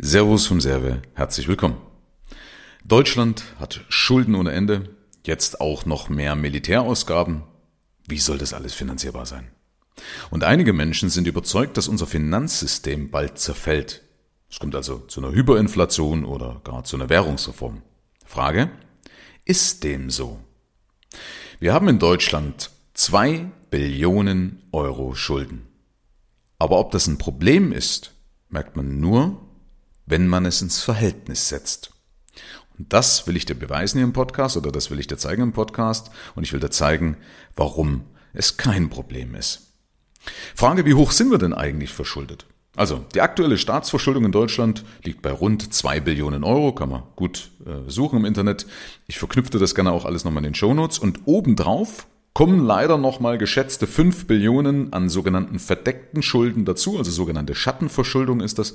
Servus vom Serve, herzlich willkommen. Deutschland hat Schulden ohne Ende, jetzt auch noch mehr Militärausgaben. Wie soll das alles finanzierbar sein? Und einige Menschen sind überzeugt, dass unser Finanzsystem bald zerfällt. Es kommt also zu einer Hyperinflation oder gar zu einer Währungsreform. Frage, ist dem so? Wir haben in Deutschland zwei Billionen Euro Schulden. Aber ob das ein Problem ist, merkt man nur, wenn man es ins Verhältnis setzt. Und das will ich dir beweisen im Podcast oder das will ich dir zeigen im Podcast und ich will dir zeigen, warum es kein Problem ist. Frage, wie hoch sind wir denn eigentlich verschuldet? Also, die aktuelle Staatsverschuldung in Deutschland liegt bei rund zwei Billionen Euro, kann man gut äh, suchen im Internet. Ich verknüpfte das gerne auch alles nochmal in den Shownotes und obendrauf kommen leider nochmal geschätzte fünf Billionen an sogenannten verdeckten Schulden dazu, also sogenannte Schattenverschuldung ist das.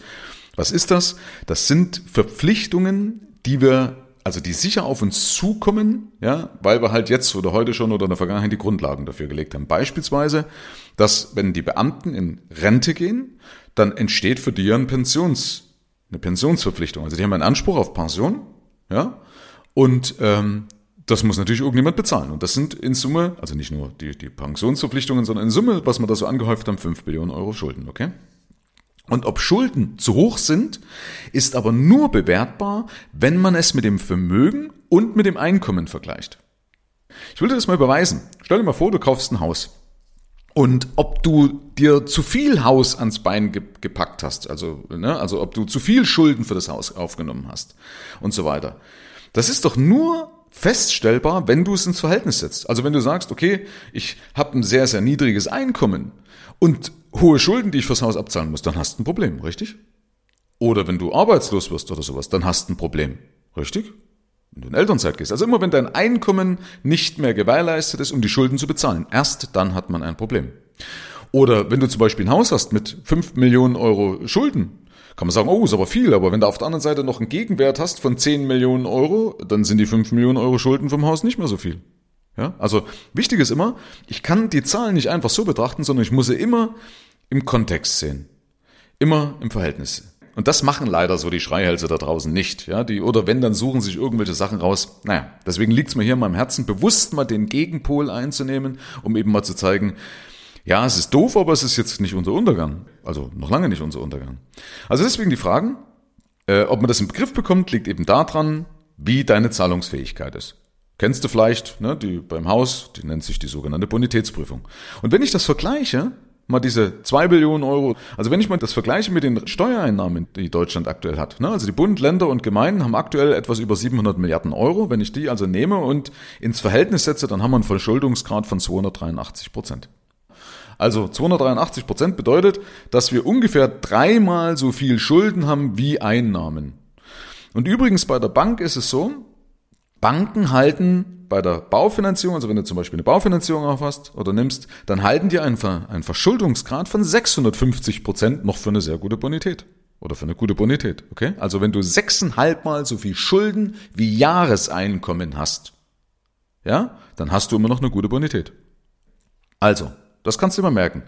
Was ist das? Das sind Verpflichtungen, die wir, also die sicher auf uns zukommen, ja, weil wir halt jetzt oder heute schon oder in der Vergangenheit die Grundlagen dafür gelegt haben. Beispielsweise, dass wenn die Beamten in Rente gehen, dann entsteht für die ein Pensions, eine Pensionsverpflichtung. Also die haben einen Anspruch auf Pension, ja, und ähm, das muss natürlich irgendjemand bezahlen. Und das sind in Summe, also nicht nur die, die Pensionsverpflichtungen, sondern in Summe, was wir da so angehäuft haben, 5 Billionen Euro Schulden, okay? Und ob Schulden zu hoch sind, ist aber nur bewertbar, wenn man es mit dem Vermögen und mit dem Einkommen vergleicht. Ich will dir das mal beweisen. Stell dir mal vor, du kaufst ein Haus. Und ob du dir zu viel Haus ans Bein gepackt hast, also, ne, also ob du zu viel Schulden für das Haus aufgenommen hast und so weiter. Das ist doch nur feststellbar, wenn du es ins Verhältnis setzt. Also wenn du sagst, okay, ich habe ein sehr, sehr niedriges Einkommen und hohe Schulden, die ich fürs Haus abzahlen muss, dann hast du ein Problem, richtig? Oder wenn du arbeitslos wirst oder sowas, dann hast du ein Problem, richtig? Wenn du in Elternzeit gehst. Also immer wenn dein Einkommen nicht mehr gewährleistet ist, um die Schulden zu bezahlen, erst dann hat man ein Problem. Oder wenn du zum Beispiel ein Haus hast mit 5 Millionen Euro Schulden, kann man sagen, oh, ist aber viel, aber wenn du auf der anderen Seite noch einen Gegenwert hast von 10 Millionen Euro, dann sind die 5 Millionen Euro Schulden vom Haus nicht mehr so viel. Ja, also wichtig ist immer, ich kann die Zahlen nicht einfach so betrachten, sondern ich muss sie immer im Kontext sehen. Immer im Verhältnis. Und das machen leider so die Schreihälse da draußen nicht. Ja, die, oder wenn, dann suchen sich irgendwelche Sachen raus. Naja, deswegen liegt es mir hier in meinem Herzen, bewusst mal den Gegenpol einzunehmen, um eben mal zu zeigen, ja, es ist doof, aber es ist jetzt nicht unser Untergang. Also noch lange nicht unser Untergang. Also deswegen die Fragen, äh, ob man das im Griff bekommt, liegt eben daran, wie deine Zahlungsfähigkeit ist. Kennst du vielleicht, ne, die beim Haus, die nennt sich die sogenannte Bonitätsprüfung. Und wenn ich das vergleiche, mal diese zwei Billionen Euro, also wenn ich mal das vergleiche mit den Steuereinnahmen, die Deutschland aktuell hat, ne, also die Bund, Länder und Gemeinden haben aktuell etwas über 700 Milliarden Euro. Wenn ich die also nehme und ins Verhältnis setze, dann haben wir einen Verschuldungsgrad von 283 Prozent. Also 283 Prozent bedeutet, dass wir ungefähr dreimal so viel Schulden haben wie Einnahmen. Und übrigens bei der Bank ist es so, Banken halten bei der Baufinanzierung, also wenn du zum Beispiel eine Baufinanzierung aufhast oder nimmst, dann halten die einen, einen Verschuldungsgrad von 650 Prozent noch für eine sehr gute Bonität. Oder für eine gute Bonität, okay? Also wenn du sechseinhalb Mal so viel Schulden wie Jahreseinkommen hast, ja, dann hast du immer noch eine gute Bonität. Also, das kannst du immer merken.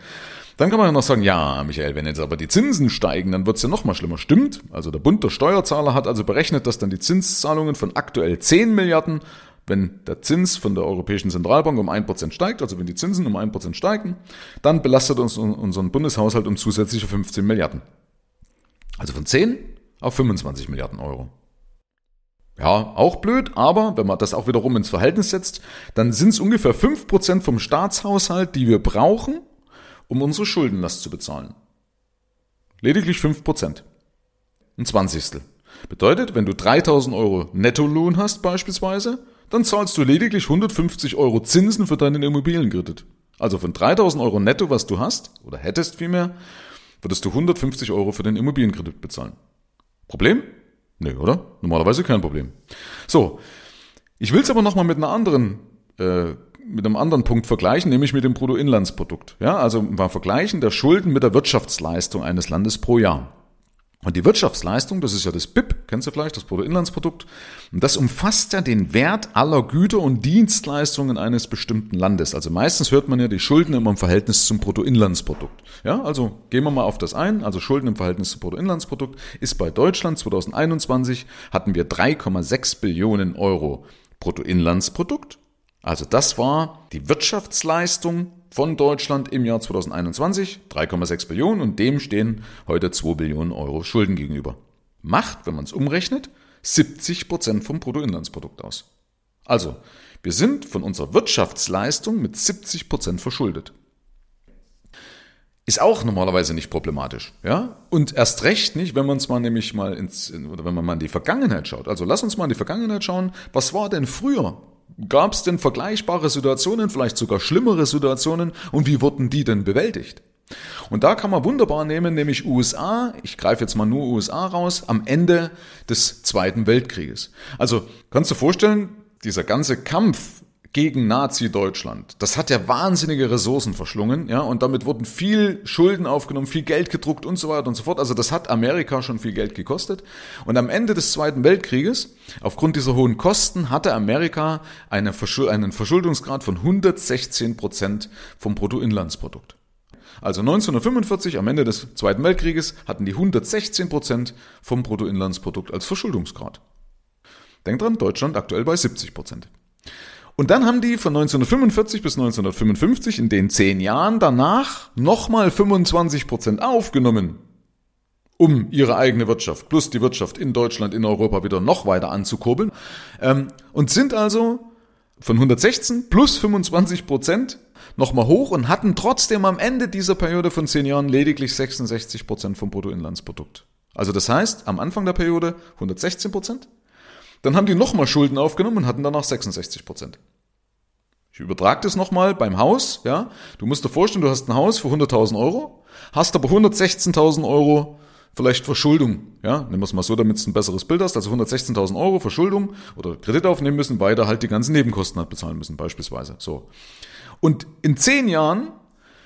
Dann kann man noch sagen, ja, Michael, wenn jetzt aber die Zinsen steigen, dann wird's ja noch mal schlimmer. Stimmt. Also der Bund der Steuerzahler hat also berechnet, dass dann die Zinszahlungen von aktuell 10 Milliarden, wenn der Zins von der Europäischen Zentralbank um 1% steigt, also wenn die Zinsen um 1% steigen, dann belastet uns unseren Bundeshaushalt um zusätzliche 15 Milliarden. Also von 10 auf 25 Milliarden Euro. Ja, auch blöd, aber wenn man das auch wiederum ins Verhältnis setzt, dann sind es ungefähr 5% vom Staatshaushalt, die wir brauchen, um unsere Schuldenlast zu bezahlen. Lediglich 5%. Ein Zwanzigstel. Bedeutet, wenn du 3000 Euro Nettolohn hast beispielsweise, dann zahlst du lediglich 150 Euro Zinsen für deinen Immobilienkredit. Also von 3000 Euro netto, was du hast, oder hättest vielmehr, würdest du 150 Euro für den Immobilienkredit bezahlen. Problem? Nee, oder? Normalerweise kein Problem. So, ich will es aber nochmal mit einer anderen, äh, mit einem anderen Punkt vergleichen, nämlich mit dem Bruttoinlandsprodukt. Ja, also mal vergleichen der Schulden mit der Wirtschaftsleistung eines Landes pro Jahr. Und die Wirtschaftsleistung, das ist ja das BIP, kennst du vielleicht, das Bruttoinlandsprodukt. Und das umfasst ja den Wert aller Güter und Dienstleistungen eines bestimmten Landes. Also meistens hört man ja die Schulden immer im Verhältnis zum Bruttoinlandsprodukt. Ja, also gehen wir mal auf das ein. Also Schulden im Verhältnis zum Bruttoinlandsprodukt ist bei Deutschland 2021 hatten wir 3,6 Billionen Euro Bruttoinlandsprodukt. Also das war die Wirtschaftsleistung von Deutschland im Jahr 2021, 3,6 Billionen und dem stehen heute 2 Billionen Euro Schulden gegenüber. Macht, wenn man es umrechnet, 70 Prozent vom Bruttoinlandsprodukt aus. Also, wir sind von unserer Wirtschaftsleistung mit 70 Prozent verschuldet. Ist auch normalerweise nicht problematisch, ja? Und erst recht nicht, wenn man es mal nämlich mal ins, oder wenn man mal in die Vergangenheit schaut. Also lass uns mal in die Vergangenheit schauen. Was war denn früher? Gab es denn vergleichbare Situationen, vielleicht sogar schlimmere Situationen und wie wurden die denn bewältigt? Und da kann man wunderbar nehmen, nämlich USA, ich greife jetzt mal nur USA raus, am Ende des Zweiten Weltkrieges. Also kannst du vorstellen, dieser ganze Kampf gegen Nazi-Deutschland. Das hat ja wahnsinnige Ressourcen verschlungen, ja, und damit wurden viel Schulden aufgenommen, viel Geld gedruckt und so weiter und so fort. Also das hat Amerika schon viel Geld gekostet. Und am Ende des Zweiten Weltkrieges, aufgrund dieser hohen Kosten, hatte Amerika eine Verschul einen Verschuldungsgrad von 116 Prozent vom Bruttoinlandsprodukt. Also 1945, am Ende des Zweiten Weltkrieges, hatten die 116 Prozent vom Bruttoinlandsprodukt als Verschuldungsgrad. Denkt dran, Deutschland aktuell bei 70 Prozent. Und dann haben die von 1945 bis 1955 in den zehn Jahren danach nochmal 25 Prozent aufgenommen, um ihre eigene Wirtschaft plus die Wirtschaft in Deutschland, in Europa wieder noch weiter anzukurbeln. Ähm, und sind also von 116 plus 25 Prozent nochmal hoch und hatten trotzdem am Ende dieser Periode von zehn Jahren lediglich 66 Prozent vom Bruttoinlandsprodukt. Also das heißt, am Anfang der Periode 116 Prozent, dann haben die nochmal Schulden aufgenommen und hatten danach 66 Prozent. Ich übertrage das nochmal beim Haus, ja. Du musst dir vorstellen, du hast ein Haus für 100.000 Euro, hast aber 116.000 Euro vielleicht Verschuldung, ja. Nehmen wir es mal so, damit du ein besseres Bild hast. Also 116.000 Euro Verschuldung oder Kredit aufnehmen müssen, weil du halt die ganzen Nebenkosten halt bezahlen müssen, beispielsweise. So. Und in zehn Jahren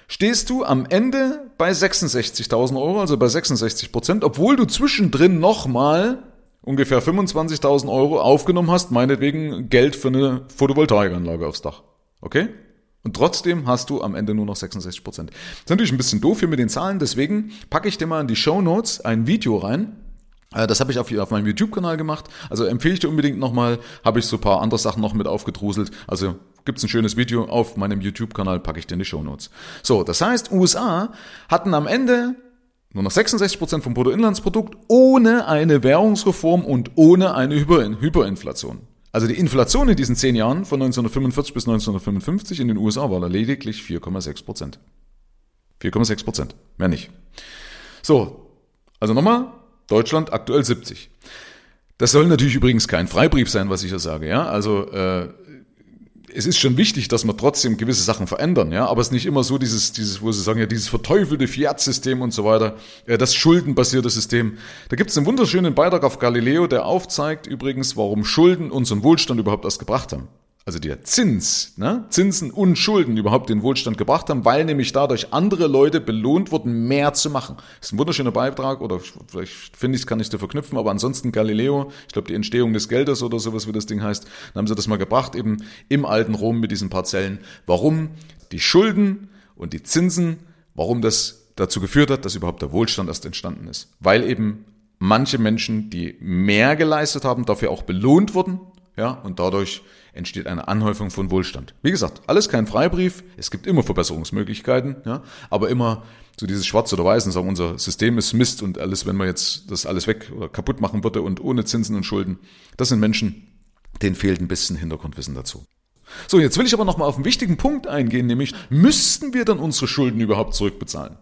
stehst du am Ende bei 66.000 Euro, also bei 66 Prozent, obwohl du zwischendrin nochmal ungefähr 25.000 Euro aufgenommen hast, meinetwegen Geld für eine Photovoltaikanlage aufs Dach. Okay? Und trotzdem hast du am Ende nur noch 66 Prozent. Ist natürlich ein bisschen doof hier mit den Zahlen, deswegen packe ich dir mal in die Show Notes ein Video rein. Äh, das habe ich auf, auf meinem YouTube-Kanal gemacht. Also empfehle ich dir unbedingt nochmal. Habe ich so ein paar andere Sachen noch mit aufgedruselt. Also gibt's ein schönes Video auf meinem YouTube-Kanal, packe ich dir in die Show Notes. So, das heißt, USA hatten am Ende nur noch 66 Prozent vom Bruttoinlandsprodukt ohne eine Währungsreform und ohne eine Hyperinflation. Also die Inflation in diesen zehn Jahren von 1945 bis 1955 in den USA war lediglich 4,6 Prozent. 4,6 Prozent, mehr nicht. So, also nochmal, Deutschland aktuell 70. Das soll natürlich übrigens kein Freibrief sein, was ich hier sage. Ja, also äh, es ist schon wichtig, dass wir trotzdem gewisse Sachen verändern, ja, aber es ist nicht immer so dieses, dieses, wo sie sagen, ja, dieses verteufelte Fiat-System und so weiter, äh, das schuldenbasierte System. Da gibt es einen wunderschönen Beitrag auf Galileo, der aufzeigt übrigens, warum Schulden unseren Wohlstand überhaupt erst gebracht haben also der Zins, ne, Zinsen und Schulden überhaupt den Wohlstand gebracht haben, weil nämlich dadurch andere Leute belohnt wurden, mehr zu machen. Das ist ein wunderschöner Beitrag oder vielleicht finde ich es, kann ich dir verknüpfen, aber ansonsten Galileo, ich glaube die Entstehung des Geldes oder sowas, wie das Ding heißt, dann haben sie das mal gebracht, eben im alten Rom mit diesen Parzellen, warum die Schulden und die Zinsen, warum das dazu geführt hat, dass überhaupt der Wohlstand erst entstanden ist. Weil eben manche Menschen, die mehr geleistet haben, dafür auch belohnt wurden, ja, und dadurch entsteht eine Anhäufung von Wohlstand. Wie gesagt, alles kein Freibrief, es gibt immer Verbesserungsmöglichkeiten, ja, aber immer so dieses Schwarz oder Weiß und sagen, unser System ist Mist und alles, wenn man jetzt das alles weg oder kaputt machen würde und ohne Zinsen und Schulden, das sind Menschen, denen fehlt ein bisschen Hintergrundwissen dazu. So, jetzt will ich aber nochmal auf einen wichtigen Punkt eingehen, nämlich, müssten wir dann unsere Schulden überhaupt zurückbezahlen?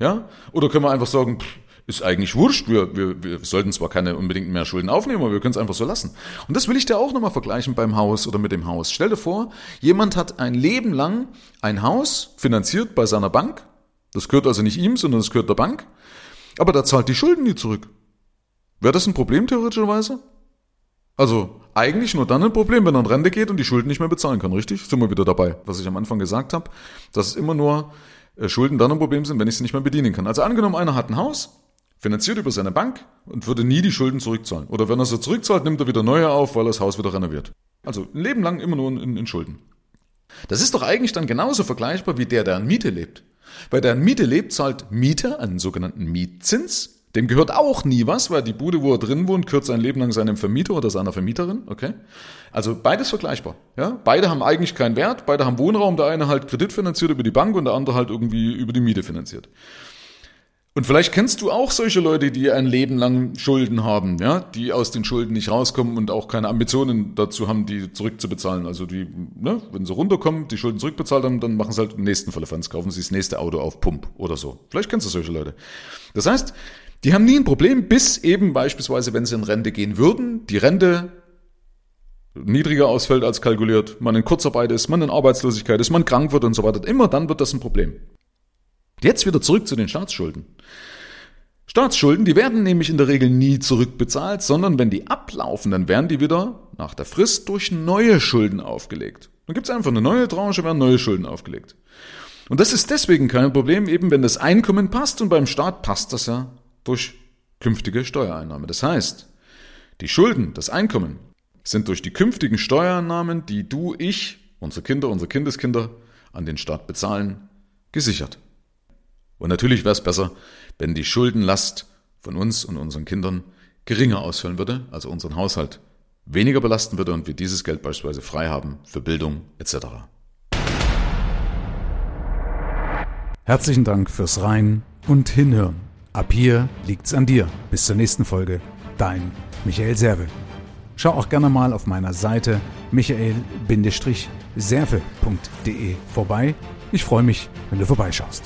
Ja? Oder können wir einfach sagen, pff, ist eigentlich wurscht. Wir, wir, wir sollten zwar keine unbedingt mehr Schulden aufnehmen, aber wir können es einfach so lassen. Und das will ich dir auch nochmal vergleichen beim Haus oder mit dem Haus. Stell dir vor, jemand hat ein Leben lang ein Haus finanziert bei seiner Bank. Das gehört also nicht ihm, sondern das gehört der Bank. Aber der zahlt die Schulden nie zurück. Wäre das ein Problem theoretischerweise? Also eigentlich nur dann ein Problem, wenn er in Rente geht und die Schulden nicht mehr bezahlen kann, richtig? Sind wir wieder dabei, was ich am Anfang gesagt habe, dass es immer nur äh, Schulden dann ein Problem sind, wenn ich sie nicht mehr bedienen kann. Also angenommen, einer hat ein Haus, finanziert über seine Bank und würde nie die Schulden zurückzahlen. Oder wenn er sie zurückzahlt, nimmt er wieder neue auf, weil er das Haus wieder renoviert. Also ein Leben lang immer nur in, in Schulden. Das ist doch eigentlich dann genauso vergleichbar wie der, der an Miete lebt. Weil der an Miete lebt, zahlt Mieter einen sogenannten Mietzins. Dem gehört auch nie was, weil die Bude, wo er drin wohnt, gehört sein Leben lang seinem Vermieter oder seiner Vermieterin. Okay? Also beides vergleichbar. Ja? Beide haben eigentlich keinen Wert, beide haben Wohnraum. Der eine halt kreditfinanziert über die Bank und der andere halt irgendwie über die Miete finanziert. Und vielleicht kennst du auch solche Leute, die ein Leben lang Schulden haben, ja, die aus den Schulden nicht rauskommen und auch keine Ambitionen dazu haben, die zurückzubezahlen. Also die, ne, wenn sie runterkommen, die Schulden zurückbezahlt haben, dann machen sie halt den nächsten Vollfanz, kaufen sie das nächste Auto auf Pump oder so. Vielleicht kennst du solche Leute. Das heißt, die haben nie ein Problem, bis eben beispielsweise, wenn sie in Rente gehen würden, die Rente niedriger ausfällt als kalkuliert, man in Kurzarbeit ist, man in Arbeitslosigkeit ist, man krank wird und so weiter. Immer dann wird das ein Problem. Jetzt wieder zurück zu den Staatsschulden. Staatsschulden, die werden nämlich in der Regel nie zurückbezahlt, sondern wenn die ablaufen, dann werden die wieder nach der Frist durch neue Schulden aufgelegt. Dann gibt es einfach eine neue Tranche, werden neue Schulden aufgelegt. Und das ist deswegen kein Problem, eben wenn das Einkommen passt und beim Staat passt das ja durch künftige Steuereinnahme. Das heißt, die Schulden, das Einkommen sind durch die künftigen Steuereinnahmen, die du, ich, unsere Kinder, unsere Kindeskinder an den Staat bezahlen, gesichert. Und natürlich wäre es besser, wenn die Schuldenlast von uns und unseren Kindern geringer ausfallen würde, also unseren Haushalt weniger belasten würde und wir dieses Geld beispielsweise frei haben für Bildung etc. Herzlichen Dank fürs Rein und Hinhören. Ab hier liegt's an dir. Bis zur nächsten Folge. Dein Michael Serve. Schau auch gerne mal auf meiner Seite michael-serve.de vorbei. Ich freue mich, wenn du vorbeischaust.